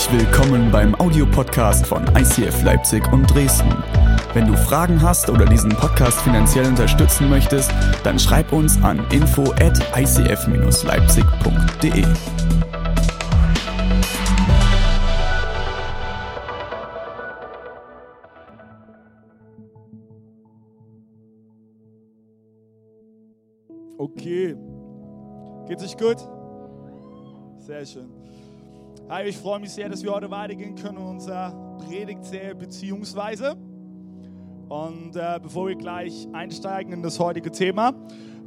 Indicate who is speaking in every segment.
Speaker 1: Herzlich willkommen beim Audiopodcast von ICF Leipzig und Dresden. Wenn du Fragen hast oder diesen Podcast finanziell unterstützen möchtest, dann schreib uns an info at icf-leipzig.de.
Speaker 2: Okay. Geht's euch gut? Sehr schön. Hi, ich freue mich sehr, dass wir heute weitergehen können in unserer Predigtserie beziehungsweise. Und äh, bevor wir gleich einsteigen in das heutige Thema,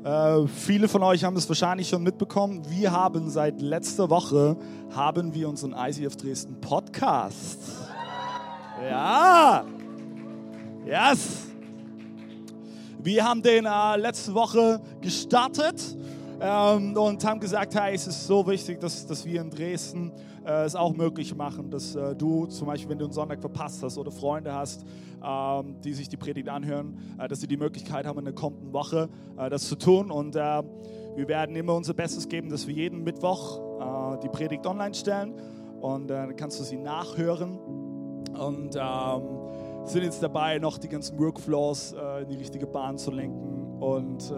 Speaker 2: äh, viele von euch haben es wahrscheinlich schon mitbekommen. Wir haben seit letzter Woche haben wir unseren ICF Dresden Podcast. Ja, yes. Wir haben den äh, letzte Woche gestartet ähm, und haben gesagt, hey, es ist so wichtig, dass, dass wir in Dresden äh, es auch möglich machen, dass äh, du zum Beispiel, wenn du einen Sonntag verpasst hast oder Freunde hast, ähm, die sich die Predigt anhören, äh, dass sie die Möglichkeit haben, in der kommenden Woche äh, das zu tun. Und äh, wir werden immer unser Bestes geben, dass wir jeden Mittwoch äh, die Predigt online stellen und dann kannst du sie nachhören. Und ähm, sind jetzt dabei, noch die ganzen Workflows in die richtige Bahn zu lenken und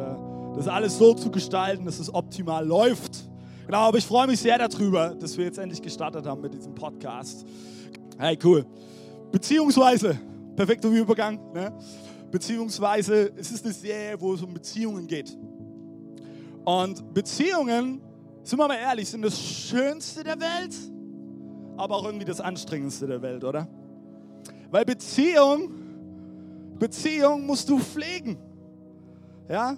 Speaker 2: das alles so zu gestalten, dass es optimal läuft. Genau, aber ich freue mich sehr darüber, dass wir jetzt endlich gestartet haben mit diesem Podcast. Hey, cool. Beziehungsweise, perfekter Übergang, ne? Beziehungsweise, es ist eine Serie, wo es um Beziehungen geht. Und Beziehungen, sind wir mal ehrlich, sind das Schönste der Welt, aber auch irgendwie das Anstrengendste der Welt, oder? Weil Beziehung, Beziehung musst du pflegen. Ja?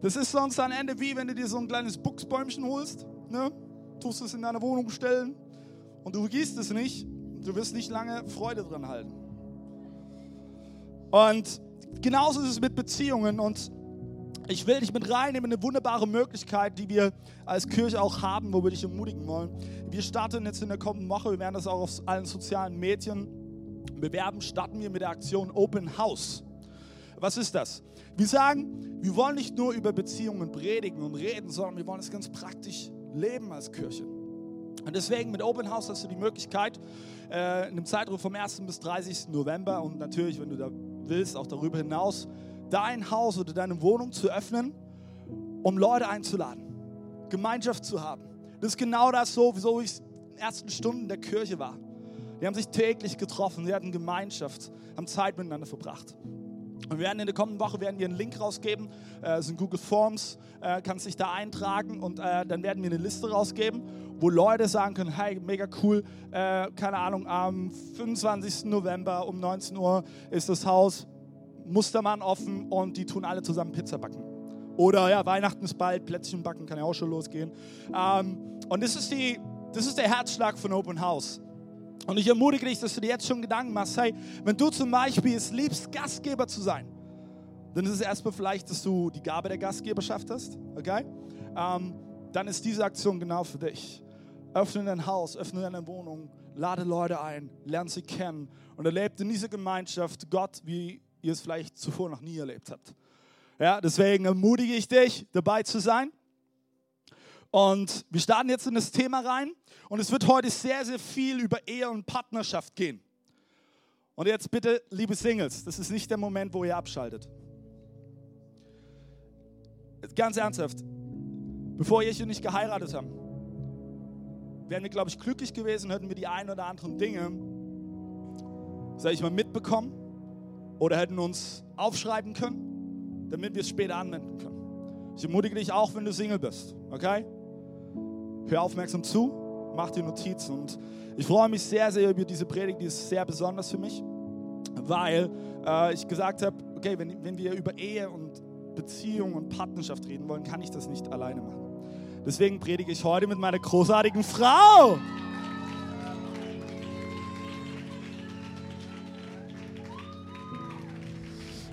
Speaker 2: Das ist sonst am Ende wie, wenn du dir so ein kleines Buchsbäumchen holst, ne? tust es in deine Wohnung stellen und du gießt es nicht, du wirst nicht lange Freude dran halten. Und genauso ist es mit Beziehungen und ich will dich mit reinnehmen in eine wunderbare Möglichkeit, die wir als Kirche auch haben, wo wir dich ermutigen wollen. Wir starten jetzt in der kommenden Woche, wir werden das auch auf allen sozialen Medien bewerben, starten wir mit der Aktion Open House. Was ist das? Wir sagen, wir wollen nicht nur über Beziehungen predigen und reden, sondern wir wollen es ganz praktisch leben als Kirche. Und deswegen mit Open House hast du die Möglichkeit, äh, in einem Zeitraum vom 1. bis 30. November und natürlich, wenn du da willst, auch darüber hinaus, dein Haus oder deine Wohnung zu öffnen, um Leute einzuladen, Gemeinschaft zu haben. Das ist genau das so, wie es in den ersten Stunden der Kirche war. Die haben sich täglich getroffen, sie hatten Gemeinschaft, haben Zeit miteinander verbracht. Und wir werden in der kommenden Woche werden wir einen Link rausgeben, äh, sind Google Forms, äh, kannst dich da eintragen und äh, dann werden wir eine Liste rausgeben, wo Leute sagen können, hey, mega cool, keine Ahnung, am 25. November um 19 Uhr ist das Haus Mustermann offen und die tun alle zusammen Pizza backen. Oder ja, Weihnachten ist bald, Plätzchen backen kann ja auch schon losgehen. Ähm, und das ist, die, das ist der Herzschlag von Open House. Und ich ermutige dich, dass du dir jetzt schon Gedanken machst, hey, wenn du zum Beispiel es liebst, Gastgeber zu sein, dann ist es erstmal vielleicht, dass du die Gabe der Gastgeberschaft hast, okay? Ähm, dann ist diese Aktion genau für dich. Öffne dein Haus, öffne deine Wohnung, lade Leute ein, lerne sie kennen und erlebt in dieser Gemeinschaft Gott, wie ihr es vielleicht zuvor noch nie erlebt habt. Ja, deswegen ermutige ich dich, dabei zu sein. Und wir starten jetzt in das Thema rein. Und es wird heute sehr, sehr viel über Ehe und Partnerschaft gehen. Und jetzt bitte, liebe Singles, das ist nicht der Moment, wo ihr abschaltet. Ganz ernsthaft, bevor ihr hier nicht geheiratet haben, wären wir, glaube ich, glücklich gewesen, hätten wir die ein oder anderen Dinge, sag ich mal, mitbekommen oder hätten uns aufschreiben können, damit wir es später anwenden können. Ich ermutige dich auch, wenn du Single bist, okay? Hör aufmerksam zu, mach dir Notizen. Und ich freue mich sehr, sehr über diese Predigt, die ist sehr besonders für mich, weil äh, ich gesagt habe, okay, wenn, wenn wir über Ehe und Beziehung und Partnerschaft reden wollen, kann ich das nicht alleine machen. Deswegen predige ich heute mit meiner großartigen Frau.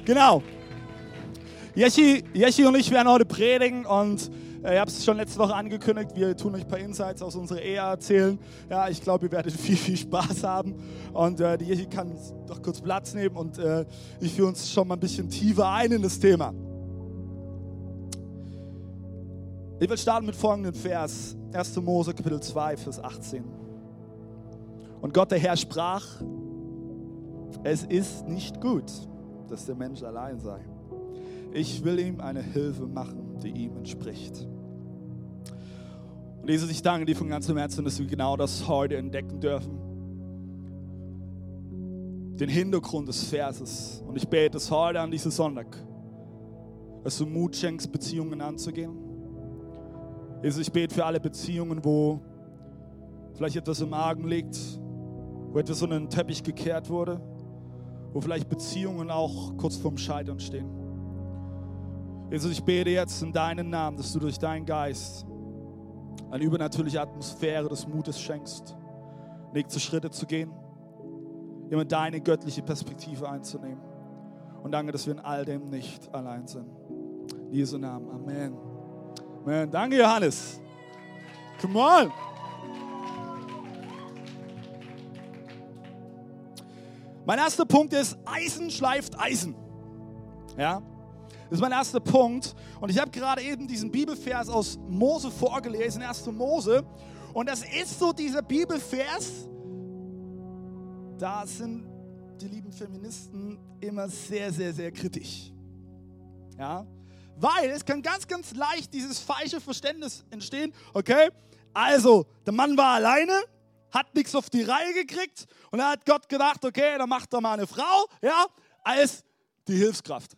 Speaker 2: Genau. Yeshi, Yeshi und ich werden heute predigen und ich habe es schon letzte Woche angekündigt, wir tun euch ein paar Insights aus unserer Ehe erzählen. Ja, ich glaube, ihr werdet viel, viel Spaß haben. Und äh, die Jechi kann doch kurz Platz nehmen und äh, ich führe uns schon mal ein bisschen tiefer ein in das Thema. Ich will starten mit folgendem Vers. 1. Mose, Kapitel 2, Vers 18. Und Gott der Herr sprach, es ist nicht gut, dass der Mensch allein sei. Ich will ihm eine Hilfe machen, die ihm entspricht. Und Jesus, ich danke dir von ganzem Herzen, dass wir genau das heute entdecken dürfen. Den Hintergrund des Verses. Und ich bete es heute an diesem Sonntag, dass du Mut schenkst, Beziehungen anzugehen. Jesus, ich bete für alle Beziehungen, wo vielleicht etwas im Magen liegt, wo etwas unter den Teppich gekehrt wurde, wo vielleicht Beziehungen auch kurz vorm Scheitern stehen. Jesus, ich bete jetzt in deinen Namen, dass du durch deinen Geist eine übernatürliche Atmosphäre des Mutes schenkst, nächste Schritte zu gehen, immer deine göttliche Perspektive einzunehmen. Und danke, dass wir in all dem nicht allein sind. In Jesu Namen. Amen. Amen. Danke, Johannes. Come on. Mein erster Punkt ist, Eisen schleift Eisen. Ja, das ist mein erster Punkt. Und ich habe gerade eben diesen Bibelvers aus Mose vorgelesen, 1. Mose. Und das ist so dieser Bibelvers, da sind die lieben Feministen immer sehr, sehr, sehr kritisch. Ja, weil es kann ganz, ganz leicht dieses falsche Verständnis entstehen. Okay, also der Mann war alleine, hat nichts auf die Reihe gekriegt und da hat Gott gedacht, okay, dann macht er mal eine Frau, ja, als die Hilfskraft.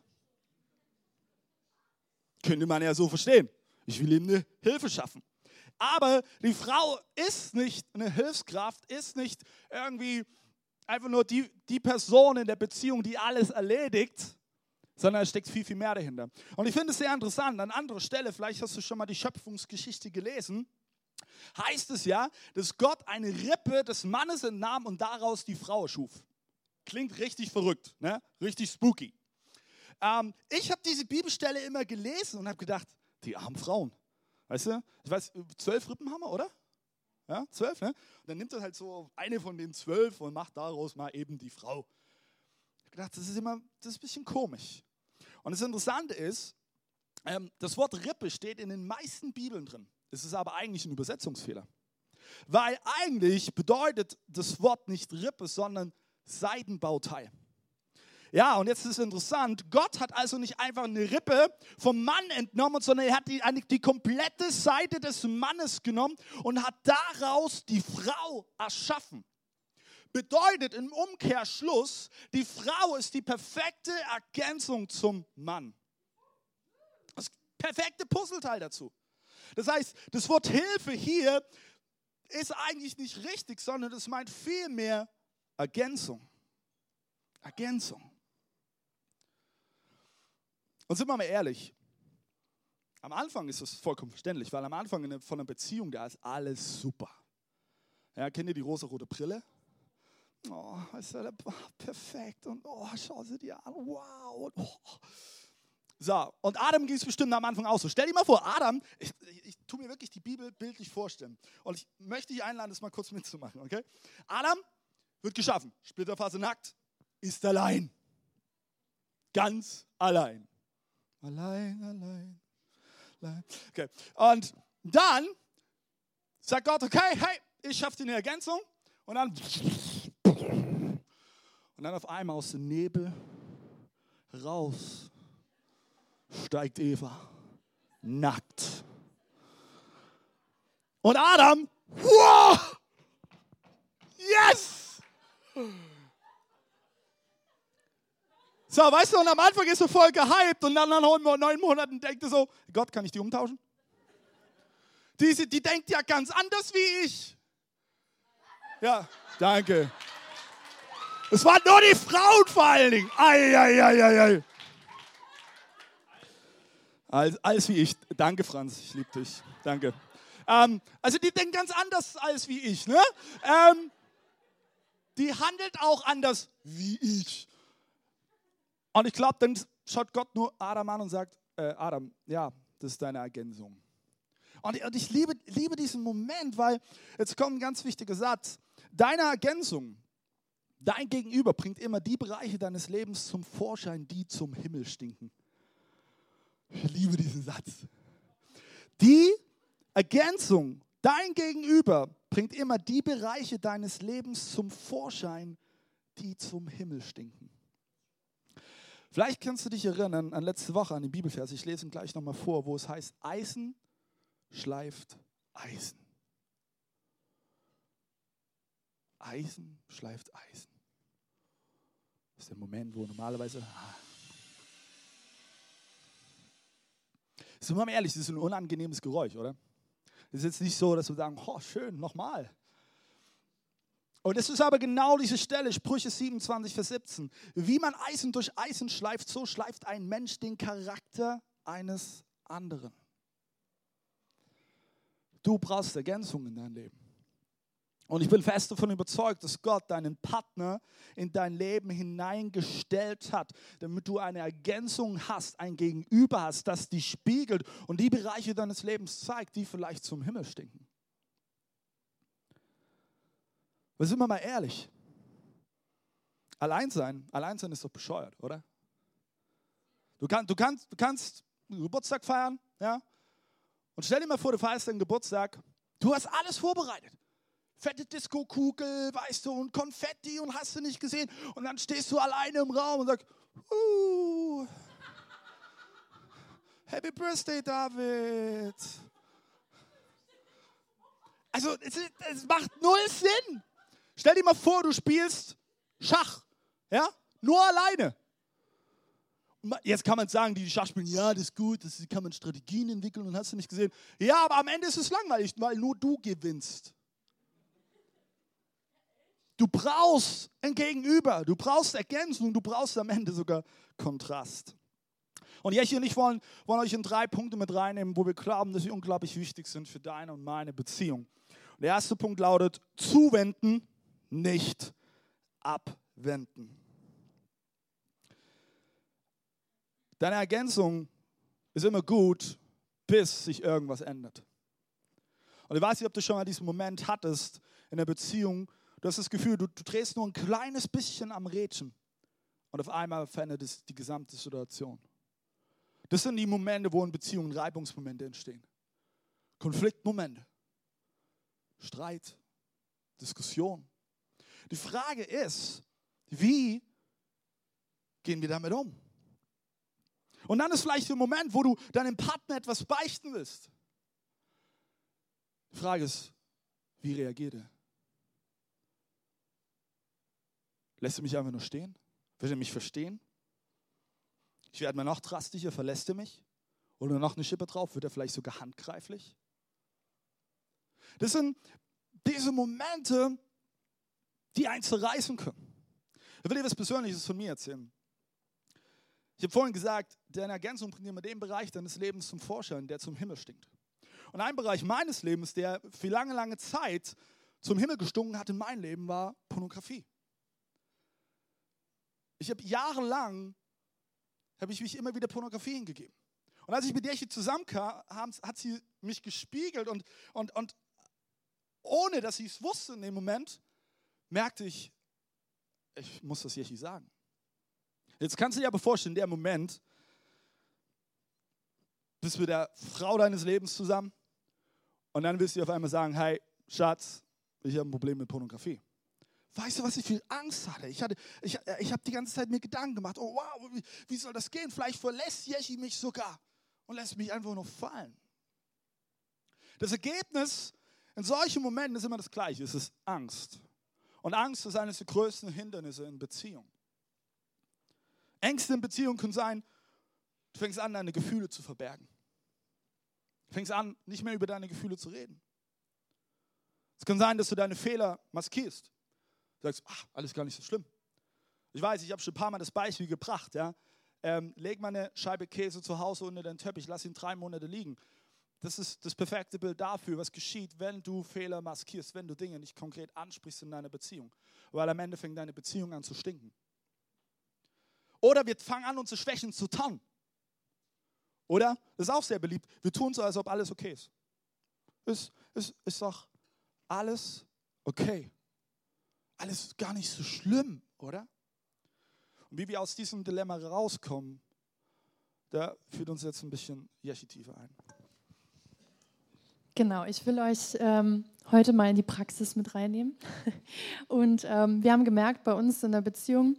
Speaker 2: Könnte man ja so verstehen. Ich will ihm eine Hilfe schaffen. Aber die Frau ist nicht eine Hilfskraft, ist nicht irgendwie einfach nur die, die Person in der Beziehung, die alles erledigt, sondern es steckt viel, viel mehr dahinter. Und ich finde es sehr interessant. An anderer Stelle, vielleicht hast du schon mal die Schöpfungsgeschichte gelesen, heißt es ja, dass Gott eine Rippe des Mannes entnahm und daraus die Frau schuf. Klingt richtig verrückt, ne? richtig spooky. Ähm, ich habe diese Bibelstelle immer gelesen und habe gedacht, die armen Frauen. Weißt du, ich weiß, zwölf Rippen haben wir, oder? Ja, zwölf, ne? Und dann nimmt er halt so eine von den zwölf und macht daraus mal eben die Frau. Ich habe gedacht, das ist immer, das ist ein bisschen komisch. Und das Interessante ist, ähm, das Wort Rippe steht in den meisten Bibeln drin. Es ist aber eigentlich ein Übersetzungsfehler. Weil eigentlich bedeutet das Wort nicht Rippe, sondern Seidenbauteil. Ja, und jetzt ist es interessant, Gott hat also nicht einfach eine Rippe vom Mann entnommen, sondern er hat die, die komplette Seite des Mannes genommen und hat daraus die Frau erschaffen. Bedeutet im Umkehrschluss, die Frau ist die perfekte Ergänzung zum Mann. Das perfekte Puzzleteil dazu. Das heißt, das Wort Hilfe hier ist eigentlich nicht richtig, sondern es meint vielmehr Ergänzung. Ergänzung. Und sind wir mal ehrlich, am Anfang ist das vollkommen verständlich, weil am Anfang von einer Beziehung, da ist alles super. Ja, kennt ihr die rosa-rote Brille? Oh, ist ja perfekt und oh, schau sie dir an, wow. Und, oh. So, und Adam ging es bestimmt am Anfang auch so. Stell dir mal vor, Adam, ich, ich, ich tue mir wirklich die Bibel bildlich vorstellen. Und ich möchte dich einladen, das mal kurz mitzumachen, okay? Adam wird geschaffen, Splitterphase nackt, ist allein. Ganz allein. Allein, allein, allein. Okay. Und dann sagt Gott, okay, hey, ich schaffe dir eine Ergänzung. Und dann, und dann auf einmal aus dem Nebel raus steigt Eva nackt. Und Adam, wow, yes! So, weißt du, und am Anfang ist er voll gehypt und dann nach neun Monaten denkt er so, Gott, kann ich die umtauschen? Die, die denkt ja ganz anders wie ich. Ja, danke. Es waren nur die Frauen vor allen Dingen. Ei, ei, ei, ei, ei. Alles, alles wie ich. Danke, Franz, ich liebe dich. Danke. Ähm, also die denken ganz anders als wie ich. Ne? Ähm, die handelt auch anders wie ich. Und ich glaube, dann schaut Gott nur Adam an und sagt, äh, Adam, ja, das ist deine Ergänzung. Und, und ich liebe, liebe diesen Moment, weil jetzt kommt ein ganz wichtiger Satz. Deine Ergänzung, dein Gegenüber bringt immer die Bereiche deines Lebens zum Vorschein, die zum Himmel stinken. Ich liebe diesen Satz. Die Ergänzung Dein Gegenüber bringt immer die Bereiche deines Lebens zum Vorschein, die zum Himmel stinken. Vielleicht kannst du dich erinnern an letzte Woche an den Bibelvers. Ich lese ihn gleich nochmal vor, wo es heißt, Eisen schleift Eisen. Eisen schleift Eisen. Das ist der Moment, wo normalerweise. Ah. Sind wir mal ehrlich, das ist ein unangenehmes Geräusch, oder? Es ist jetzt nicht so, dass wir sagen, oh, schön, nochmal. Und es ist aber genau diese Stelle, Sprüche 27, Vers 17. Wie man Eisen durch Eisen schleift, so schleift ein Mensch den Charakter eines anderen. Du brauchst Ergänzung in deinem Leben. Und ich bin fest davon überzeugt, dass Gott deinen Partner in dein Leben hineingestellt hat, damit du eine Ergänzung hast, ein Gegenüber hast, das dich spiegelt und die Bereiche deines Lebens zeigt, die vielleicht zum Himmel stinken. Aber sind wir mal ehrlich. Allein sein, allein sein ist doch bescheuert, oder? Du, kann, du, kannst, du kannst Geburtstag feiern, ja? Und stell dir mal vor, du feierst deinen Geburtstag, du hast alles vorbereitet fette Disco-Kugel, weißt du, und Konfetti und hast du nicht gesehen. Und dann stehst du alleine im Raum und sagst, uh, Happy Birthday, David. Also, es, es macht null Sinn. Stell dir mal vor, du spielst Schach, ja, nur alleine. Jetzt kann man sagen, die, die Schach spielen, ja, das ist gut, das kann man Strategien entwickeln und hast du nicht gesehen. Ja, aber am Ende ist es langweilig, weil nur du gewinnst. Du brauchst ein Gegenüber, du brauchst Ergänzung, du brauchst am Ende sogar Kontrast. Und Jechi und ich wollen, wollen euch in drei Punkte mit reinnehmen, wo wir glauben, dass sie unglaublich wichtig sind für deine und meine Beziehung. Und der erste Punkt lautet, zuwenden, nicht abwenden. Deine Ergänzung ist immer gut, bis sich irgendwas ändert. Und ich weiß nicht, ob du schon mal diesen Moment hattest in der Beziehung, Du hast das Gefühl, du, du drehst nur ein kleines bisschen am Rädchen und auf einmal verändert es die gesamte Situation. Das sind die Momente, wo in Beziehungen Reibungsmomente entstehen. Konfliktmomente. Streit, Diskussion. Die Frage ist, wie gehen wir damit um? Und dann ist vielleicht der Moment, wo du deinem Partner etwas beichten willst. Die Frage ist, wie reagiert er? Lässt er mich einfach nur stehen? Wird er mich verstehen? Ich werde mal noch drastischer, verlässt er mich? Oder noch eine Schippe drauf, wird er vielleicht sogar handgreiflich? Das sind diese Momente, die einen zerreißen können. Ich will dir was Persönliches von mir erzählen. Ich habe vorhin gesagt, deine Ergänzung bringt immer den Bereich deines Lebens zum Vorschein, der zum Himmel stinkt. Und ein Bereich meines Lebens, der für lange, lange Zeit zum Himmel gestunken hat in meinem Leben, war Pornografie. Ich habe jahrelang, habe ich mich immer wieder Pornografie hingegeben. Und als ich mit der hier zusammenkam, hat sie mich gespiegelt und, und, und ohne dass sie es wusste in dem Moment, merkte ich, ich muss das Jechi sagen. Jetzt kannst du dir aber vorstellen, der Moment, bist mit der Frau deines Lebens zusammen und dann wirst du auf einmal sagen, hey, Schatz, ich habe ein Problem mit Pornografie. Weißt du, was ich viel Angst hatte? Ich, hatte, ich, äh, ich habe die ganze Zeit mir Gedanken gemacht, oh wow, wie, wie soll das gehen? Vielleicht verlässt Jeschi mich sogar und lässt mich einfach nur fallen. Das Ergebnis in solchen Momenten ist immer das gleiche, es ist Angst. Und Angst ist eines der größten Hindernisse in Beziehung. Ängste in Beziehung können sein, du fängst an, deine Gefühle zu verbergen. Du fängst an, nicht mehr über deine Gefühle zu reden. Es kann sein, dass du deine Fehler maskierst. Du sagst, ach, alles gar nicht so schlimm. Ich weiß, ich habe schon ein paar Mal das Beispiel gebracht. Ja? Ähm, leg mal eine Scheibe Käse zu Hause unter den Teppich, lass ihn drei Monate liegen. Das ist das perfekte Bild dafür, was geschieht, wenn du Fehler maskierst, wenn du Dinge nicht konkret ansprichst in deiner Beziehung. Weil am Ende fängt deine Beziehung an zu stinken. Oder wir fangen an, unsere Schwächen zu tarnen. Oder? Das ist auch sehr beliebt. Wir tun so, als ob alles okay ist. Ist, ist, ist doch alles okay alles gar nicht so schlimm, oder? Und wie wir aus diesem Dilemma rauskommen, da führt uns jetzt ein bisschen Yeshi tiefer ein.
Speaker 3: Genau, ich will euch ähm, heute mal in die Praxis mit reinnehmen. Und ähm, wir haben gemerkt bei uns in der Beziehung,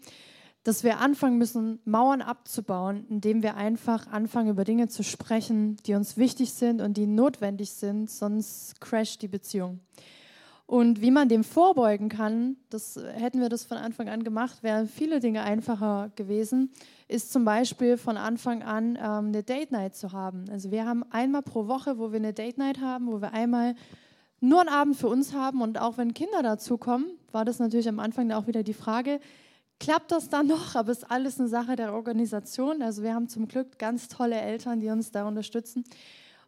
Speaker 3: dass wir anfangen müssen, Mauern abzubauen, indem wir einfach anfangen, über Dinge zu sprechen, die uns wichtig sind und die notwendig sind, sonst crasht die Beziehung. Und wie man dem vorbeugen kann, das hätten wir das von Anfang an gemacht, wären viele Dinge einfacher gewesen, ist zum Beispiel von Anfang an ähm, eine Date Night zu haben. Also wir haben einmal pro Woche, wo wir eine Date Night haben, wo wir einmal nur einen Abend für uns haben und auch wenn Kinder dazukommen, war das natürlich am Anfang auch wieder die Frage, klappt das dann noch? Aber es ist alles eine Sache der Organisation. Also wir haben zum Glück ganz tolle Eltern, die uns da unterstützen.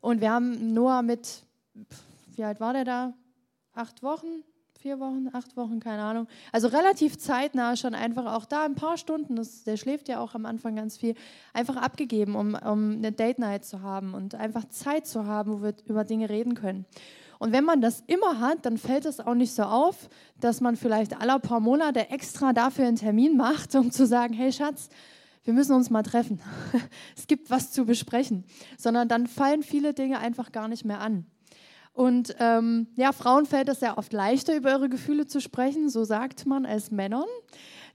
Speaker 3: Und wir haben Noah mit, wie alt war der da? Acht Wochen, vier Wochen, acht Wochen, keine Ahnung. Also relativ zeitnah schon einfach auch da ein paar Stunden, das, der schläft ja auch am Anfang ganz viel, einfach abgegeben, um, um eine Date Night zu haben und einfach Zeit zu haben, wo wir über Dinge reden können. Und wenn man das immer hat, dann fällt es auch nicht so auf, dass man vielleicht alle paar Monate extra dafür einen Termin macht, um zu sagen, hey Schatz, wir müssen uns mal treffen. es gibt was zu besprechen. Sondern dann fallen viele Dinge einfach gar nicht mehr an. Und ähm, ja, Frauen fällt es sehr oft leichter, über ihre Gefühle zu sprechen, so sagt man, als Männern.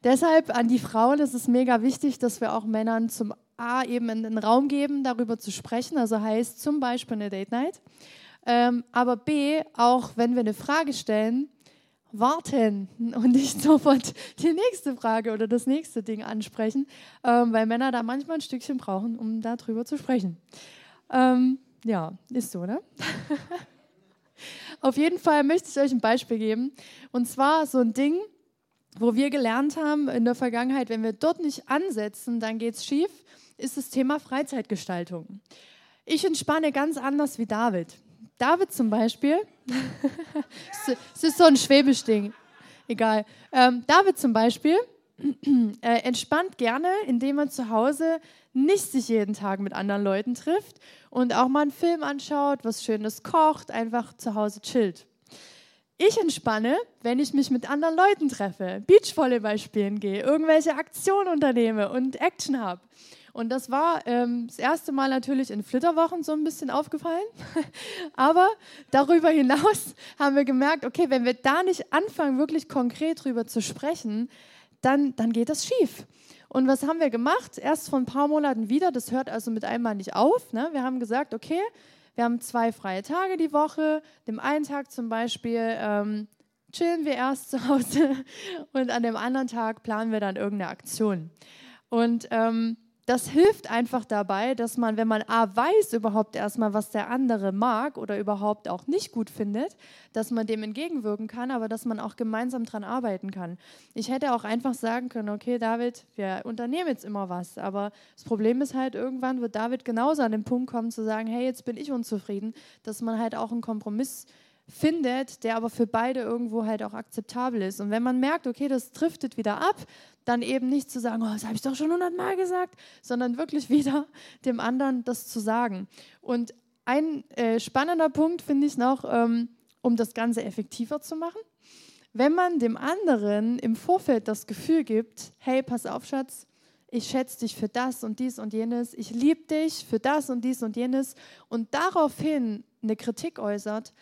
Speaker 3: Deshalb an die Frauen ist es mega wichtig, dass wir auch Männern zum A eben einen Raum geben, darüber zu sprechen, also heißt zum Beispiel eine Date Night. Ähm, aber B, auch wenn wir eine Frage stellen, warten und nicht sofort die nächste Frage oder das nächste Ding ansprechen, ähm, weil Männer da manchmal ein Stückchen brauchen, um darüber zu sprechen. Ähm, ja, ist so, ne? Auf jeden Fall möchte ich euch ein Beispiel geben. Und zwar so ein Ding, wo wir gelernt haben in der Vergangenheit, wenn wir dort nicht ansetzen, dann geht es schief, ist das Thema Freizeitgestaltung. Ich entspanne ganz anders wie David. David zum Beispiel, es ist so ein schwäbisch Ding, egal. Ähm, David zum Beispiel äh, entspannt gerne, indem er zu Hause nicht sich jeden Tag mit anderen Leuten trifft und auch mal einen Film anschaut, was Schönes kocht, einfach zu Hause chillt. Ich entspanne, wenn ich mich mit anderen Leuten treffe, Beachvolleyball spielen gehe, irgendwelche Aktionen unternehme und Action habe. Und das war ähm, das erste Mal natürlich in Flitterwochen so ein bisschen aufgefallen. Aber darüber hinaus haben wir gemerkt, okay, wenn wir da nicht anfangen, wirklich konkret drüber zu sprechen, dann, dann geht das schief. Und was haben wir gemacht? Erst vor ein paar Monaten wieder, das hört also mit einmal nicht auf. Ne? Wir haben gesagt, okay, wir haben zwei freie Tage die Woche. Dem einen Tag zum Beispiel ähm, chillen wir erst zu Hause und an dem anderen Tag planen wir dann irgendeine Aktion. Und ähm, das hilft einfach dabei, dass man, wenn man A weiß überhaupt erstmal, was der andere mag oder überhaupt auch nicht gut findet, dass man dem entgegenwirken kann, aber dass man auch gemeinsam daran arbeiten kann. Ich hätte auch einfach sagen können, okay, David, wir unternehmen jetzt immer was, aber das Problem ist halt, irgendwann wird David genauso an den Punkt kommen zu sagen, hey, jetzt bin ich unzufrieden, dass man halt auch einen Kompromiss findet, der aber für beide irgendwo halt auch akzeptabel ist. Und wenn man merkt, okay, das driftet wieder ab, dann eben nicht zu sagen, oh, das habe ich doch schon hundertmal gesagt, sondern wirklich wieder dem anderen das zu sagen. Und ein äh, spannender Punkt finde ich noch, ähm, um das Ganze effektiver zu machen. Wenn man dem anderen im Vorfeld das Gefühl gibt, hey, pass auf, Schatz, ich schätze dich für das und dies und jenes, ich liebe dich für das und dies und jenes und daraufhin eine Kritik äußert,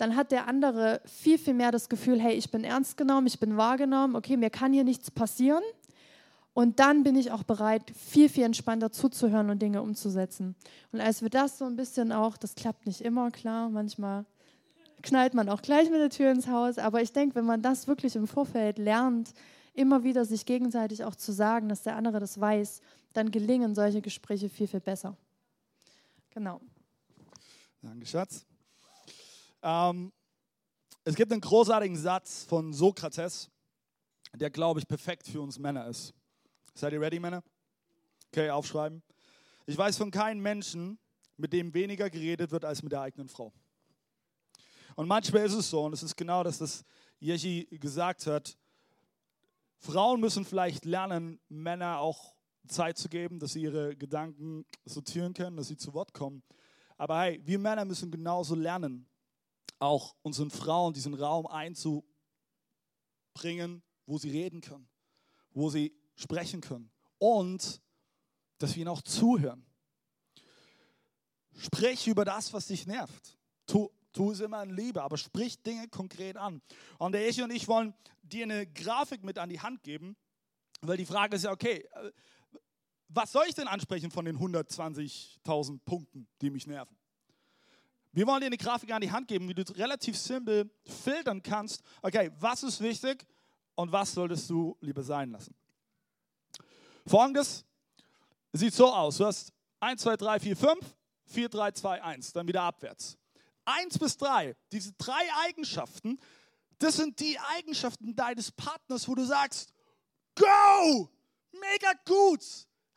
Speaker 3: dann hat der andere viel, viel mehr das Gefühl, hey, ich bin ernst genommen, ich bin wahrgenommen, okay, mir kann hier nichts passieren. Und dann bin ich auch bereit, viel, viel entspannter zuzuhören und Dinge umzusetzen. Und als wir das so ein bisschen auch, das klappt nicht immer, klar, manchmal knallt man auch gleich mit der Tür ins Haus, aber ich denke, wenn man das wirklich im Vorfeld lernt, immer wieder sich gegenseitig auch zu sagen, dass der andere das weiß, dann gelingen solche Gespräche viel, viel besser. Genau.
Speaker 2: Danke, Schatz. Ähm, es gibt einen großartigen Satz von Sokrates, der, glaube ich, perfekt für uns Männer ist. Seid ihr ready, Männer? Okay, aufschreiben. Ich weiß von keinem Menschen, mit dem weniger geredet wird als mit der eigenen Frau. Und manchmal ist es so, und es ist genau das, was Jechi gesagt hat. Frauen müssen vielleicht lernen, Männer auch Zeit zu geben, dass sie ihre Gedanken sortieren können, dass sie zu Wort kommen. Aber hey, wir Männer müssen genauso lernen, auch unseren Frauen diesen Raum einzubringen, wo sie reden können, wo sie sprechen können und dass wir ihnen auch zuhören. Sprich über das, was dich nervt. Tu tu es immer in Liebe, aber sprich Dinge konkret an. Und der Echi und ich wollen dir eine Grafik mit an die Hand geben, weil die Frage ist ja, okay, äh, was soll ich denn ansprechen von den 120.000 Punkten, die mich nerven? Wir wollen dir eine Grafik an die Hand geben, wie du relativ simpel filtern kannst, okay, was ist wichtig und was solltest du lieber sein lassen. Folgendes sieht so aus, du hast 1, 2, 3, 4, 5, 4, 3, 2, 1, dann wieder abwärts. 1 bis 3, diese drei Eigenschaften, das sind die Eigenschaften deines Partners, wo du sagst, go, mega gut,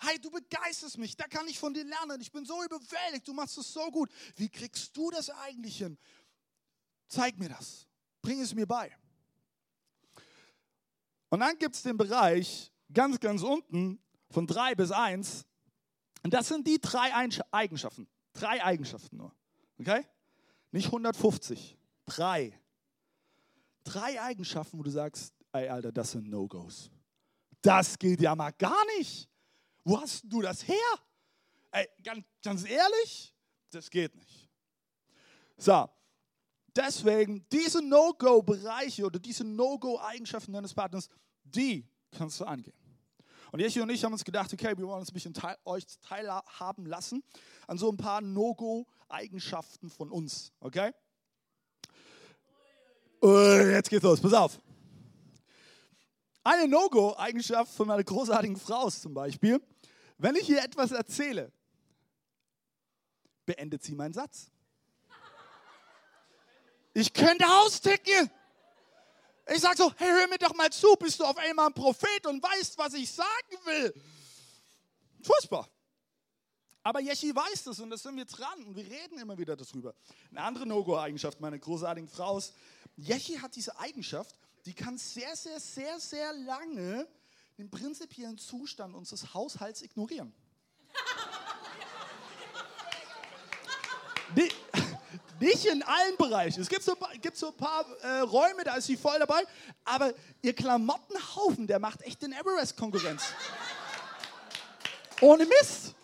Speaker 2: hey, du begeisterst mich, da kann ich von dir lernen, ich bin so überwältigt, du machst es so gut. Wie kriegst du das eigentlich hin? Zeig mir das, bring es mir bei. Und dann gibt es den Bereich ganz, ganz unten von 3 bis 1. Und das sind die drei Eigenschaften. Drei Eigenschaften nur. Okay? Nicht 150. Drei. Drei Eigenschaften, wo du sagst, ey Alter, das sind No-Gos. Das geht ja mal gar nicht. Wo hast du das her? Ey, ganz, ganz ehrlich, das geht nicht. So, deswegen diese No-Go-Bereiche oder diese No-Go-Eigenschaften deines Partners, die kannst du angehen. Und Jeschi und ich haben uns gedacht, okay, wir wollen uns ein bisschen teil, euch teilhaben lassen an so ein paar No-Go-Eigenschaften von uns, okay? Jetzt geht's los, pass auf. Eine No-Go-Eigenschaft von meiner großartigen Frau ist zum Beispiel, wenn ich ihr etwas erzähle, beendet sie meinen Satz. Ich könnte austicken. Ich sage so, hey, hör mir doch mal zu, bist du auf einmal ein Prophet und weißt, was ich sagen will. Furchtbar. Aber Jeschi weiß das und das sind wir dran und wir reden immer wieder darüber. Eine andere No-Go-Eigenschaft meiner großartigen Frau ist, Jeschi hat diese Eigenschaft, die kann sehr, sehr, sehr, sehr lange den prinzipiellen Zustand unseres Haushalts ignorieren. Nicht in allen Bereichen. Es gibt so, gibt so ein paar äh, Räume, da ist sie voll dabei. Aber ihr Klamottenhaufen, der macht echt den Everest Konkurrenz. Ohne Mist.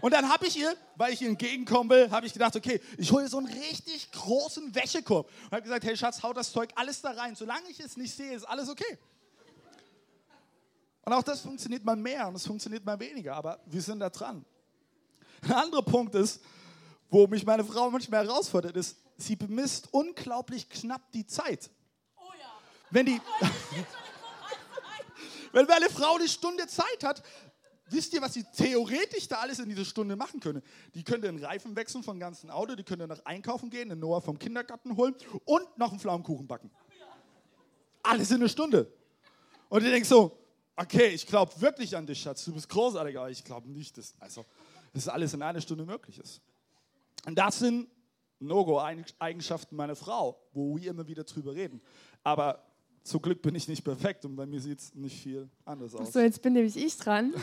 Speaker 2: Und dann habe ich ihr, weil ich ihr entgegenkommen will, habe ich gedacht, okay, ich hole so einen richtig großen Wäschekorb. Und habe gesagt, hey Schatz, hau das Zeug alles da rein. Solange ich es nicht sehe, ist alles okay. Und auch das funktioniert mal mehr und es funktioniert mal weniger, aber wir sind da dran. Ein anderer Punkt ist, wo mich meine Frau manchmal herausfordert, ist, sie bemisst unglaublich knapp die Zeit. Oh ja. Wenn die, wenn meine Frau eine Stunde Zeit hat, wisst ihr, was sie theoretisch da alles in dieser Stunde machen können? Die könnte den Reifen wechseln vom ganzen Auto, die könnte nach einkaufen gehen, den Noah vom Kindergarten holen und noch einen Pflaumenkuchen backen. Alles in einer Stunde. Und ihr denkt so, okay, ich glaube wirklich an dich, Schatz, du bist großartig, aber ich glaube nicht, dass, also, dass alles in einer Stunde möglich ist. Und das sind No-Go-Eigenschaften meiner Frau, wo wir immer wieder drüber reden. Aber zum Glück bin ich nicht perfekt und bei mir sieht es nicht viel anders aus.
Speaker 3: So, jetzt bin nämlich ich dran.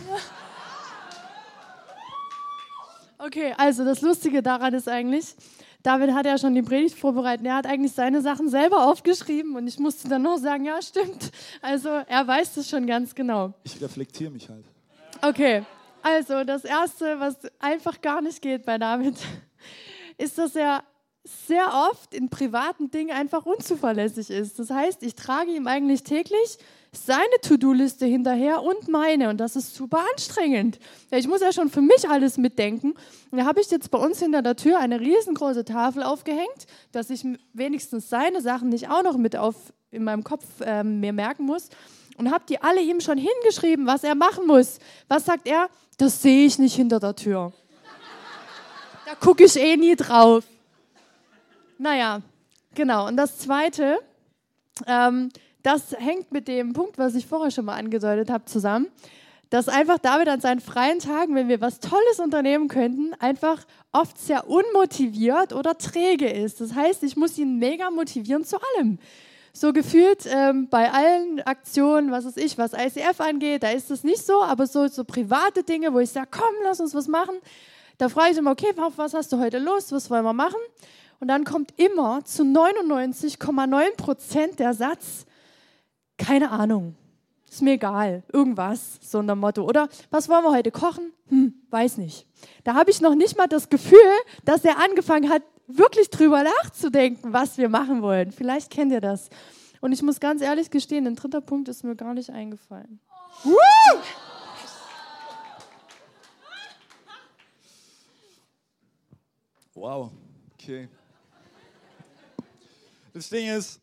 Speaker 3: Okay, also das Lustige daran ist eigentlich, David hat ja schon die Predigt vorbereitet. Er hat eigentlich seine Sachen selber aufgeschrieben und ich musste dann noch sagen, ja, stimmt. Also er weiß das schon ganz genau.
Speaker 2: Ich reflektiere mich halt.
Speaker 3: Okay, also das Erste, was einfach gar nicht geht bei David, ist, dass er sehr oft in privaten Dingen einfach unzuverlässig ist. Das heißt, ich trage ihm eigentlich täglich seine To-Do-Liste hinterher und meine und das ist super anstrengend. Ja, ich muss ja schon für mich alles mitdenken. Und da habe ich jetzt bei uns hinter der Tür eine riesengroße Tafel aufgehängt, dass ich wenigstens seine Sachen nicht auch noch mit auf in meinem Kopf äh, mir merken muss und habe die alle ihm schon hingeschrieben, was er machen muss. Was sagt er? Das sehe ich nicht hinter der Tür. Da gucke ich eh nie drauf. Naja, genau. Und das Zweite, ähm, das hängt mit dem Punkt, was ich vorher schon mal angedeutet habe, zusammen, dass einfach David an seinen freien Tagen, wenn wir was Tolles unternehmen könnten, einfach oft sehr unmotiviert oder träge ist. Das heißt, ich muss ihn mega motivieren zu allem. So gefühlt ähm, bei allen Aktionen, was weiß ich, was ICF angeht, da ist es nicht so, aber so, so private Dinge, wo ich sage, komm, lass uns was machen, da frage ich immer, okay, was hast du heute los, was wollen wir machen? Und dann kommt immer zu 99,9 Prozent der Satz, keine Ahnung. ist mir egal, irgendwas, so ein Motto. Oder was wollen wir heute kochen? Hm, weiß nicht. Da habe ich noch nicht mal das Gefühl, dass er angefangen hat, wirklich drüber nachzudenken, was wir machen wollen. Vielleicht kennt ihr das. Und ich muss ganz ehrlich gestehen, ein dritter Punkt ist mir gar nicht eingefallen. Woo!
Speaker 2: Wow, okay. Das Ding ist,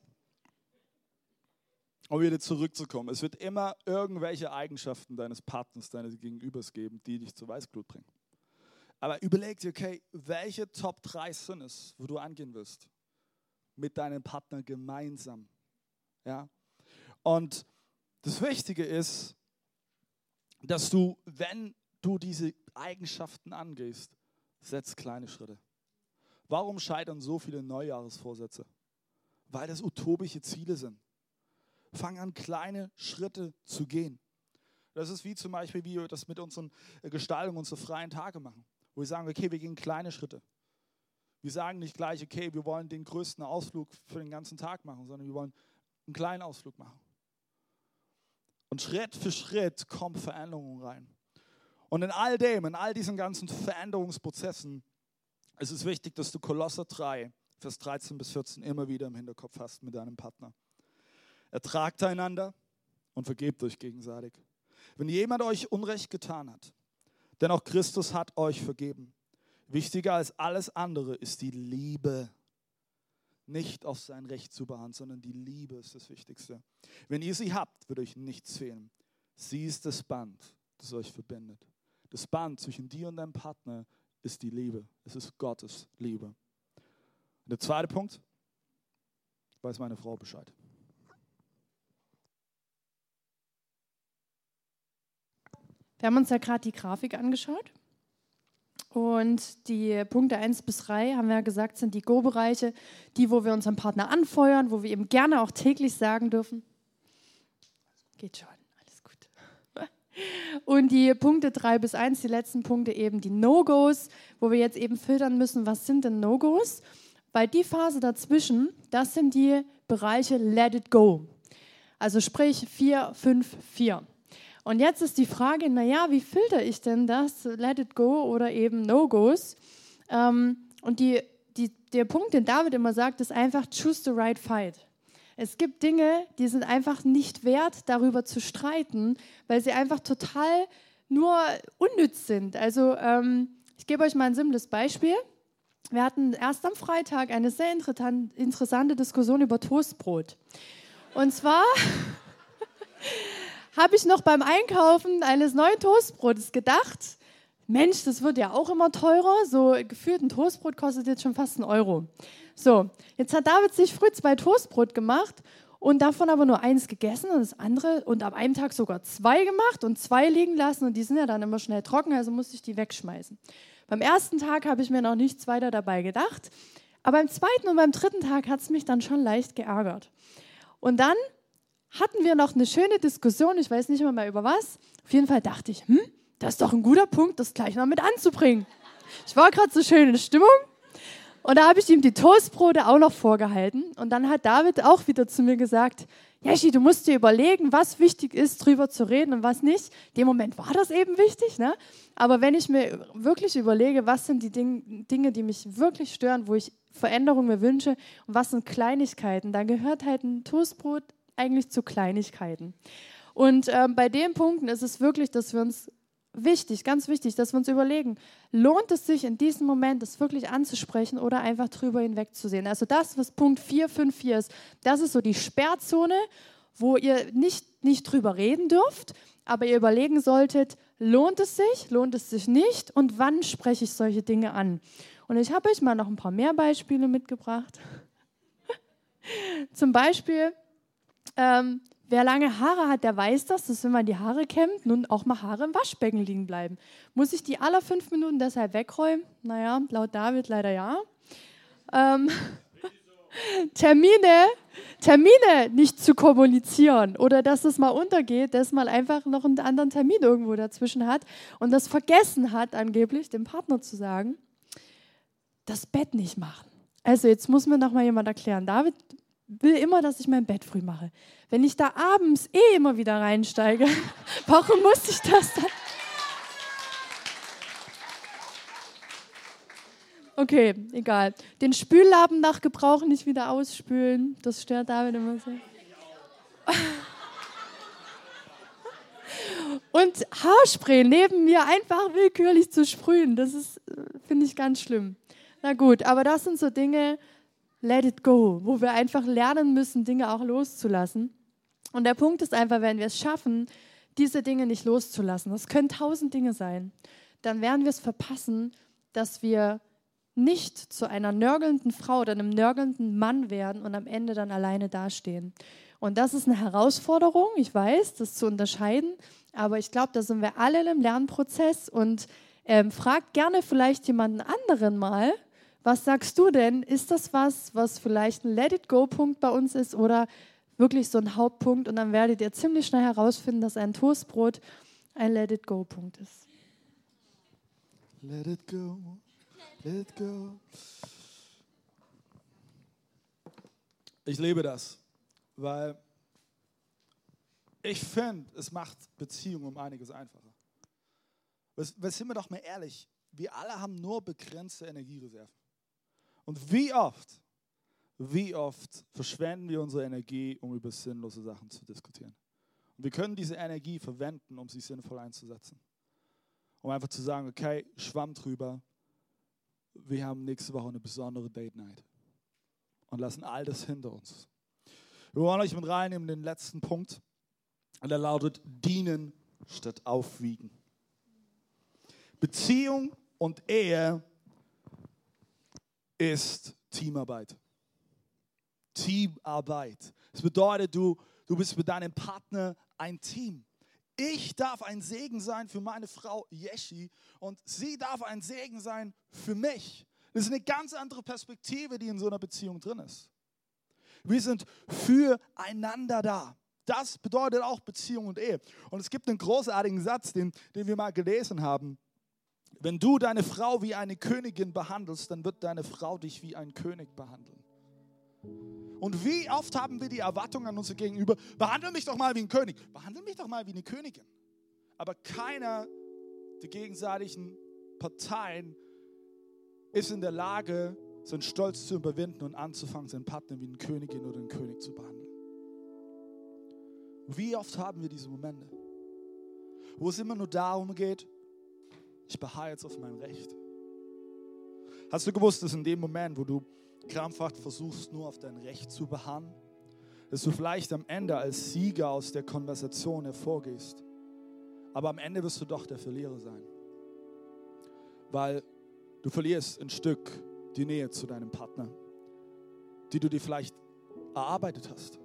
Speaker 2: um wieder zurückzukommen, es wird immer irgendwelche Eigenschaften deines Partners, deines Gegenübers geben, die dich zur Weißglut bringen. Aber überleg dir, okay, welche Top 3 sind es, wo du angehen wirst? Mit deinem Partner gemeinsam. Ja? Und das Wichtige ist, dass du, wenn du diese Eigenschaften angehst, setz kleine Schritte. Warum scheitern so viele Neujahresvorsätze? Weil das utopische Ziele sind. Fang an, kleine Schritte zu gehen. Das ist wie zum Beispiel, wie wir das mit unseren äh, Gestaltungen, unsere freien Tage machen. Wo wir sagen, okay, wir gehen kleine Schritte. Wir sagen nicht gleich, okay, wir wollen den größten Ausflug für den ganzen Tag machen, sondern wir wollen einen kleinen Ausflug machen. Und Schritt für Schritt kommt Veränderung rein. Und in all dem, in all diesen ganzen Veränderungsprozessen, ist es wichtig, dass du Kolosser 3, Vers 13 bis 14 immer wieder im Hinterkopf hast mit deinem Partner. Ertragt einander und vergebt euch gegenseitig. Wenn jemand euch Unrecht getan hat, denn auch Christus hat euch vergeben. Wichtiger als alles andere ist die Liebe. Nicht auf sein Recht zu beharren, sondern die Liebe ist das Wichtigste. Wenn ihr sie habt, wird euch nichts fehlen. Sie ist das Band, das euch verbindet. Das Band zwischen dir und deinem Partner ist die Liebe. Es ist Gottes Liebe. Und der zweite Punkt, weiß meine Frau Bescheid.
Speaker 3: Wir haben uns ja gerade die Grafik angeschaut. Und die Punkte 1 bis 3 haben wir ja gesagt, sind die Go-Bereiche, die, wo wir unseren Partner anfeuern, wo wir ihm gerne auch täglich sagen dürfen. Geht schon, alles gut. Und die Punkte 3 bis 1, die letzten Punkte eben die No-Gos, wo wir jetzt eben filtern müssen, was sind denn No-Gos? Weil die Phase dazwischen, das sind die Bereiche Let it go. Also sprich 4, 5, 4. Und jetzt ist die Frage, naja, wie filter ich denn das, let it go oder eben no-goes? Ähm, und die, die, der Punkt, den David immer sagt, ist einfach, choose the right fight. Es gibt Dinge, die sind einfach nicht wert, darüber zu streiten, weil sie einfach total nur unnütz sind. Also ähm, ich gebe euch mal ein simples Beispiel. Wir hatten erst am Freitag eine sehr interessante Diskussion über Toastbrot. Und zwar habe ich noch beim Einkaufen eines neuen Toastbrotes gedacht, Mensch, das wird ja auch immer teurer. So gefühlt ein Toastbrot kostet jetzt schon fast einen Euro. So, jetzt hat David sich früh zwei Toastbrot gemacht und davon aber nur eins gegessen und das andere und am einen Tag sogar zwei gemacht und zwei liegen lassen und die sind ja dann immer schnell trocken, also musste ich die wegschmeißen. Beim ersten Tag habe ich mir noch nichts weiter dabei gedacht, aber beim zweiten und beim dritten Tag hat es mich dann schon leicht geärgert. Und dann hatten wir noch eine schöne Diskussion, ich weiß nicht mehr, mehr über was. Auf jeden Fall dachte ich, hm, das ist doch ein guter Punkt, das gleich noch mit anzubringen. Ich war gerade so schön in Stimmung und da habe ich ihm die Toastbrote auch noch vorgehalten. Und dann hat David auch wieder zu mir gesagt, Jeschi, du musst dir überlegen, was wichtig ist, drüber zu reden und was nicht. In dem Moment war das eben wichtig, ne? Aber wenn ich mir wirklich überlege, was sind die Ding, Dinge, die mich wirklich stören, wo ich Veränderungen mir wünsche und was sind Kleinigkeiten, dann gehört halt ein Toastbrot eigentlich zu Kleinigkeiten. Und ähm, bei den Punkten ist es wirklich, dass wir uns wichtig, ganz wichtig, dass wir uns überlegen, lohnt es sich in diesem Moment, das wirklich anzusprechen oder einfach drüber hinwegzusehen. Also das, was Punkt 454 ist, das ist so die Sperrzone, wo ihr nicht, nicht drüber reden dürft, aber ihr überlegen solltet, lohnt es sich, lohnt es sich nicht und wann spreche ich solche Dinge an. Und ich habe euch mal noch ein paar mehr Beispiele mitgebracht. Zum Beispiel, ähm, wer lange Haare hat, der weiß das, dass wenn man die Haare kämmt, nun auch mal Haare im Waschbecken liegen bleiben. Muss ich die alle fünf Minuten deshalb wegräumen? Naja, laut David leider ja. Ähm, Termine, Termine nicht zu kommunizieren oder dass es mal untergeht, dass man einfach noch einen anderen Termin irgendwo dazwischen hat und das vergessen hat, angeblich dem Partner zu sagen, das Bett nicht machen. Also jetzt muss mir noch mal jemand erklären, David, will immer, dass ich mein Bett früh mache. Wenn ich da abends eh immer wieder reinsteige, warum muss ich das dann? Okay, egal. Den Spüllappen nach Gebrauch nicht wieder ausspülen. Das stört David immer so. Und Haarspray neben mir einfach willkürlich zu sprühen, das ist, finde ich, ganz schlimm. Na gut, aber das sind so Dinge, let it go, wo wir einfach lernen müssen, Dinge auch loszulassen. Und der Punkt ist einfach, wenn wir es schaffen, diese Dinge nicht loszulassen, das können tausend Dinge sein, dann werden wir es verpassen, dass wir nicht zu einer nörgelnden Frau oder einem nörgelnden Mann werden und am Ende dann alleine dastehen. Und das ist eine Herausforderung, ich weiß, das zu unterscheiden, aber ich glaube, da sind wir alle im Lernprozess und ähm, fragt gerne vielleicht jemanden anderen mal, was sagst du denn? Ist das was, was vielleicht ein Let-it-go-Punkt bei uns ist oder wirklich so ein Hauptpunkt? Und dann werdet ihr ziemlich schnell herausfinden, dass ein Toastbrot ein Let-it-go-Punkt ist.
Speaker 2: Let it go. Let go. Ich liebe das, weil ich finde, es macht Beziehungen um einiges einfacher. Was, sind wir doch mal ehrlich, wir alle haben nur begrenzte Energiereserven. Und wie oft, wie oft verschwenden wir unsere Energie, um über sinnlose Sachen zu diskutieren? Und wir können diese Energie verwenden, um sie sinnvoll einzusetzen. Um einfach zu sagen, okay, schwamm drüber, wir haben nächste Woche eine besondere Date Night und lassen all das hinter uns. Wir wollen euch mit reinnehmen in den letzten Punkt. Und der lautet dienen statt aufwiegen. Beziehung und Ehe ist Teamarbeit. Teamarbeit. Das bedeutet, du, du bist mit deinem Partner ein Team. Ich darf ein Segen sein für meine Frau Yeshi und sie darf ein Segen sein für mich. Das ist eine ganz andere Perspektive, die in so einer Beziehung drin ist. Wir sind füreinander da. Das bedeutet auch Beziehung und Ehe. Und es gibt einen großartigen Satz, den, den wir mal gelesen haben. Wenn du deine Frau wie eine Königin behandelst, dann wird deine Frau dich wie ein König behandeln. Und wie oft haben wir die Erwartung an uns gegenüber, behandle mich doch mal wie ein König, behandle mich doch mal wie eine Königin. Aber keiner der gegenseitigen Parteien ist in der Lage, seinen Stolz zu überwinden und anzufangen, seinen Partner wie eine Königin oder einen König zu behandeln. Wie oft haben wir diese Momente, wo es immer nur darum geht, ich beharre jetzt auf mein Recht. Hast du gewusst, dass in dem Moment, wo du krampfhaft versuchst, nur auf dein Recht zu beharren, dass du vielleicht am Ende als Sieger aus der Konversation hervorgehst. Aber am Ende wirst du doch der Verlierer sein. Weil du verlierst ein Stück die Nähe zu deinem Partner, die du dir vielleicht erarbeitet hast.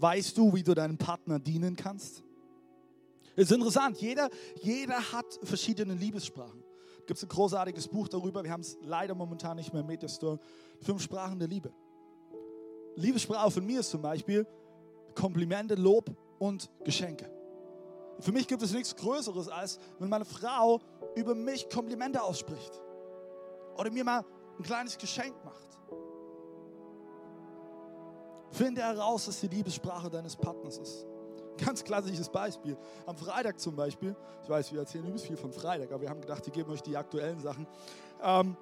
Speaker 2: Weißt du, wie du deinem Partner dienen kannst? Es ist interessant, jeder, jeder hat verschiedene Liebessprachen. Es gibt ein großartiges Buch darüber, wir haben es leider momentan nicht mehr im Mediastore. Fünf Sprachen der Liebe. Liebessprache von mir ist zum Beispiel Komplimente, Lob und Geschenke. Für mich gibt es nichts Größeres, als wenn meine Frau über mich Komplimente ausspricht oder mir mal ein kleines Geschenk macht. Finde heraus, dass die Liebessprache deines Partners ist. Ganz klassisches Beispiel. Am Freitag zum Beispiel, ich weiß, wir erzählen übrigens viel von Freitag, aber wir haben gedacht, wir geben euch die aktuellen Sachen. Ähm,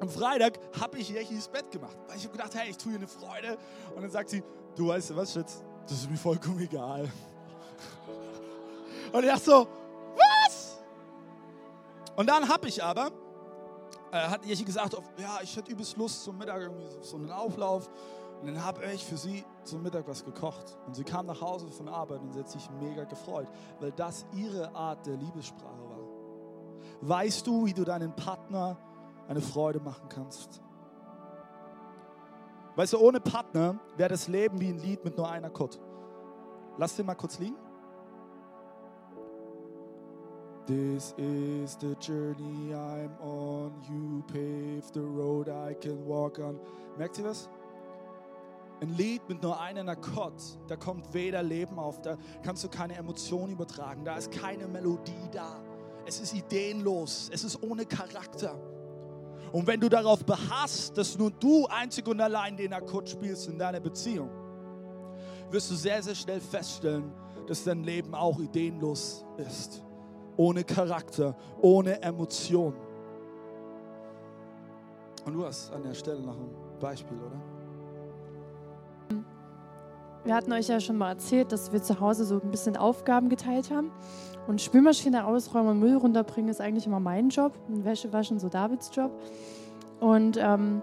Speaker 2: am Freitag habe ich Jechis Bett gemacht, weil ich habe gedacht, hey, ich tue ihr eine Freude. Und dann sagt sie, du weißt du was, Schatz, das ist mir vollkommen egal. Und ich dachte so, was? Und dann habe ich aber, äh, hat Jechi gesagt, ja, ich hätte übelst Lust zum Mittag irgendwie so einen Auflauf. Und dann habe ich für sie zum Mittag was gekocht. Und sie kam nach Hause von Arbeit und sie hat sich mega gefreut, weil das ihre Art der Liebessprache war. Weißt du, wie du deinen Partner eine Freude machen kannst? Weißt du, ohne Partner wäre das Leben wie ein Lied mit nur einer Akkord. Lass den mal kurz liegen. This is the journey I'm on. You pave the road I can walk on. Merkt ihr was? Ein Lied mit nur einem Akkord, da kommt weder Leben auf, da kannst du keine Emotion übertragen, da ist keine Melodie da. Es ist ideenlos, es ist ohne Charakter. Und wenn du darauf beharrst, dass nur du einzig und allein den Akkord spielst in deiner Beziehung, wirst du sehr, sehr schnell feststellen, dass dein Leben auch ideenlos ist. Ohne Charakter, ohne Emotionen. Und du hast an der Stelle noch ein Beispiel, oder?
Speaker 3: Wir hatten euch ja schon mal erzählt, dass wir zu Hause so ein bisschen Aufgaben geteilt haben. Und Spülmaschine ausräumen und Müll runterbringen ist eigentlich immer mein Job. Und Wäsche waschen so Davids Job. Und ähm,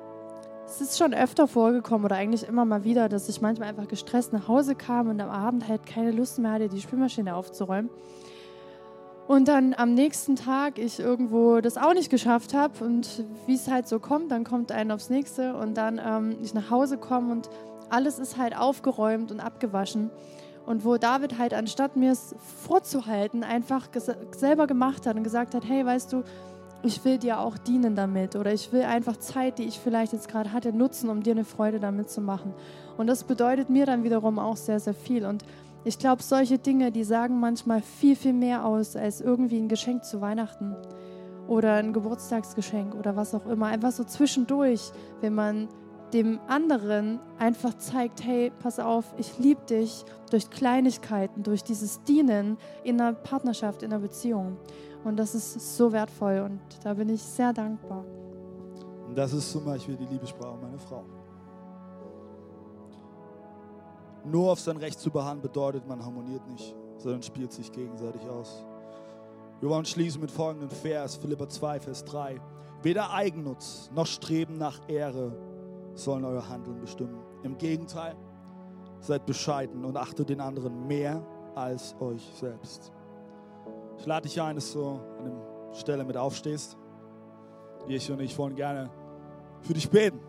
Speaker 3: es ist schon öfter vorgekommen oder eigentlich immer mal wieder, dass ich manchmal einfach gestresst nach Hause kam und am Abend halt keine Lust mehr hatte, die Spülmaschine aufzuräumen. Und dann am nächsten Tag ich irgendwo das auch nicht geschafft habe und wie es halt so kommt, dann kommt ein aufs nächste und dann ähm, ich nach Hause komme und alles ist halt aufgeräumt und abgewaschen. Und wo David halt, anstatt mir es vorzuhalten, einfach selber gemacht hat und gesagt hat, hey, weißt du, ich will dir auch dienen damit oder ich will einfach Zeit, die ich vielleicht jetzt gerade hatte, nutzen, um dir eine Freude damit zu machen. Und das bedeutet mir dann wiederum auch sehr, sehr viel. Und ich glaube, solche Dinge, die sagen manchmal viel, viel mehr aus als irgendwie ein Geschenk zu Weihnachten oder ein Geburtstagsgeschenk oder was auch immer. Einfach so zwischendurch, wenn man dem anderen einfach zeigt, hey, pass auf, ich liebe dich durch Kleinigkeiten, durch dieses Dienen in einer Partnerschaft, in einer Beziehung. Und das ist so wertvoll und da bin ich sehr dankbar.
Speaker 2: Und das ist zum Beispiel die Liebessprache meiner Frau. Nur auf sein Recht zu beharren bedeutet, man harmoniert nicht, sondern spielt sich gegenseitig aus. Wir wollen schließen mit folgendem Vers, Philippa 2, Vers 3. Weder Eigennutz noch Streben nach Ehre sollen euer Handeln bestimmen. Im Gegenteil, seid bescheiden und achtet den anderen mehr als euch selbst. Ich lade dich ein, dass du an der Stelle mit aufstehst. Ich und ich wollen gerne für dich beten.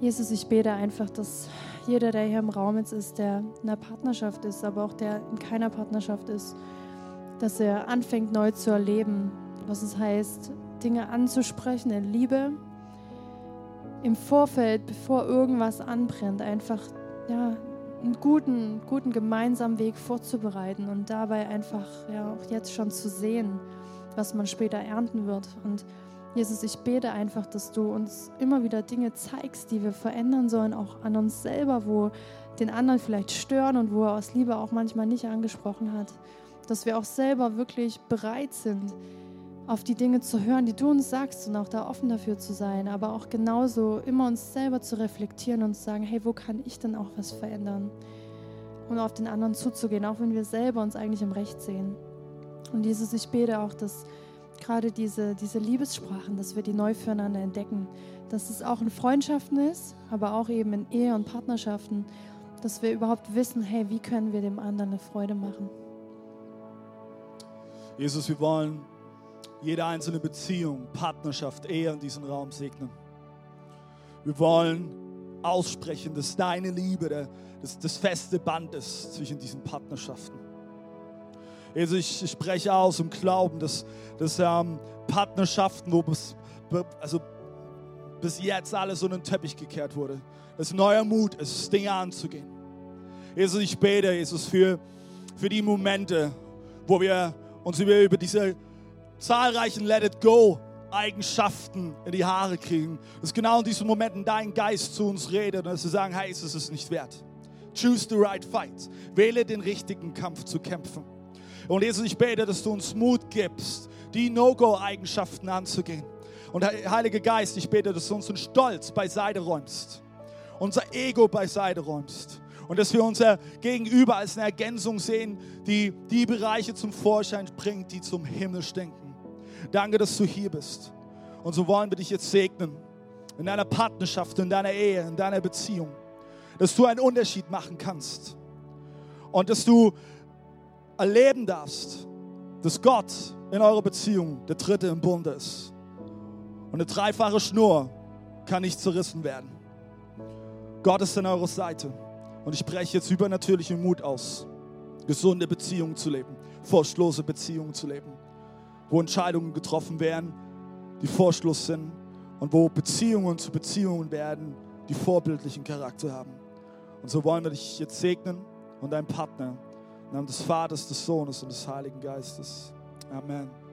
Speaker 3: Jesus, ich bete einfach, dass jeder, der hier im Raum jetzt ist, der in einer Partnerschaft ist, aber auch der in keiner Partnerschaft ist, dass er anfängt neu zu erleben, was es heißt, Dinge anzusprechen in Liebe, im Vorfeld, bevor irgendwas anbrennt, einfach ja, einen guten, guten gemeinsamen Weg vorzubereiten und dabei einfach ja, auch jetzt schon zu sehen, was man später ernten wird. Und Jesus, ich bete einfach, dass du uns immer wieder Dinge zeigst, die wir verändern sollen, auch an uns selber, wo den anderen vielleicht stören und wo er aus Liebe auch manchmal nicht angesprochen hat. Dass wir auch selber wirklich bereit sind, auf die Dinge zu hören, die du uns sagst und auch da offen dafür zu sein, aber auch genauso immer uns selber zu reflektieren und zu sagen, hey, wo kann ich denn auch was verändern? Und auf den anderen zuzugehen, auch wenn wir selber uns eigentlich im Recht sehen. Und Jesus, ich bete auch, dass gerade diese, diese Liebessprachen, dass wir die neu füreinander entdecken. Dass es auch in Freundschaften ist, aber auch eben in Ehe und Partnerschaften, dass wir überhaupt wissen, hey, wie können wir dem anderen eine Freude machen.
Speaker 2: Jesus, wir wollen jede einzelne Beziehung, Partnerschaft, Ehe in diesem Raum segnen. Wir wollen aussprechen, dass deine Liebe das, das feste Band ist zwischen diesen Partnerschaften. Jesus, ich, spreche aus im Glauben, dass, dass ähm, Partnerschaften, wo bis, also bis jetzt alles in den Teppich gekehrt wurde, dass neuer Mut ist, Dinge anzugehen. Jesus, ich bete, Jesus, für, für die Momente, wo wir uns über, über diese zahlreichen Let It Go Eigenschaften in die Haare kriegen. Dass genau in diesen Momenten dein Geist zu uns redet und dass wir sagen, hey, es ist nicht wert. Choose the right fight. Wähle den richtigen Kampf zu kämpfen. Und Jesus, ich bete, dass du uns Mut gibst, die No-Go-Eigenschaften anzugehen. Und Heiliger Geist, ich bete, dass du uns den Stolz beiseite räumst, unser Ego beiseite räumst. Und dass wir unser Gegenüber als eine Ergänzung sehen, die die Bereiche zum Vorschein bringt, die zum Himmel stinken. Danke, dass du hier bist. Und so wollen wir dich jetzt segnen. In deiner Partnerschaft, in deiner Ehe, in deiner Beziehung. Dass du einen Unterschied machen kannst. Und dass du erleben darfst, dass Gott in eurer Beziehung der Dritte im Bund ist. Und eine dreifache Schnur kann nicht zerrissen werden. Gott ist an eurer Seite. Und ich spreche jetzt übernatürlichen Mut aus, gesunde Beziehungen zu leben, furchtlose Beziehungen zu leben, wo Entscheidungen getroffen werden, die Vorschluss sind und wo Beziehungen zu Beziehungen werden, die vorbildlichen Charakter haben. Und so wollen wir dich jetzt segnen und deinen Partner. Im Namen des Vaters, des Sohnes und des Heiligen Geistes. Amen.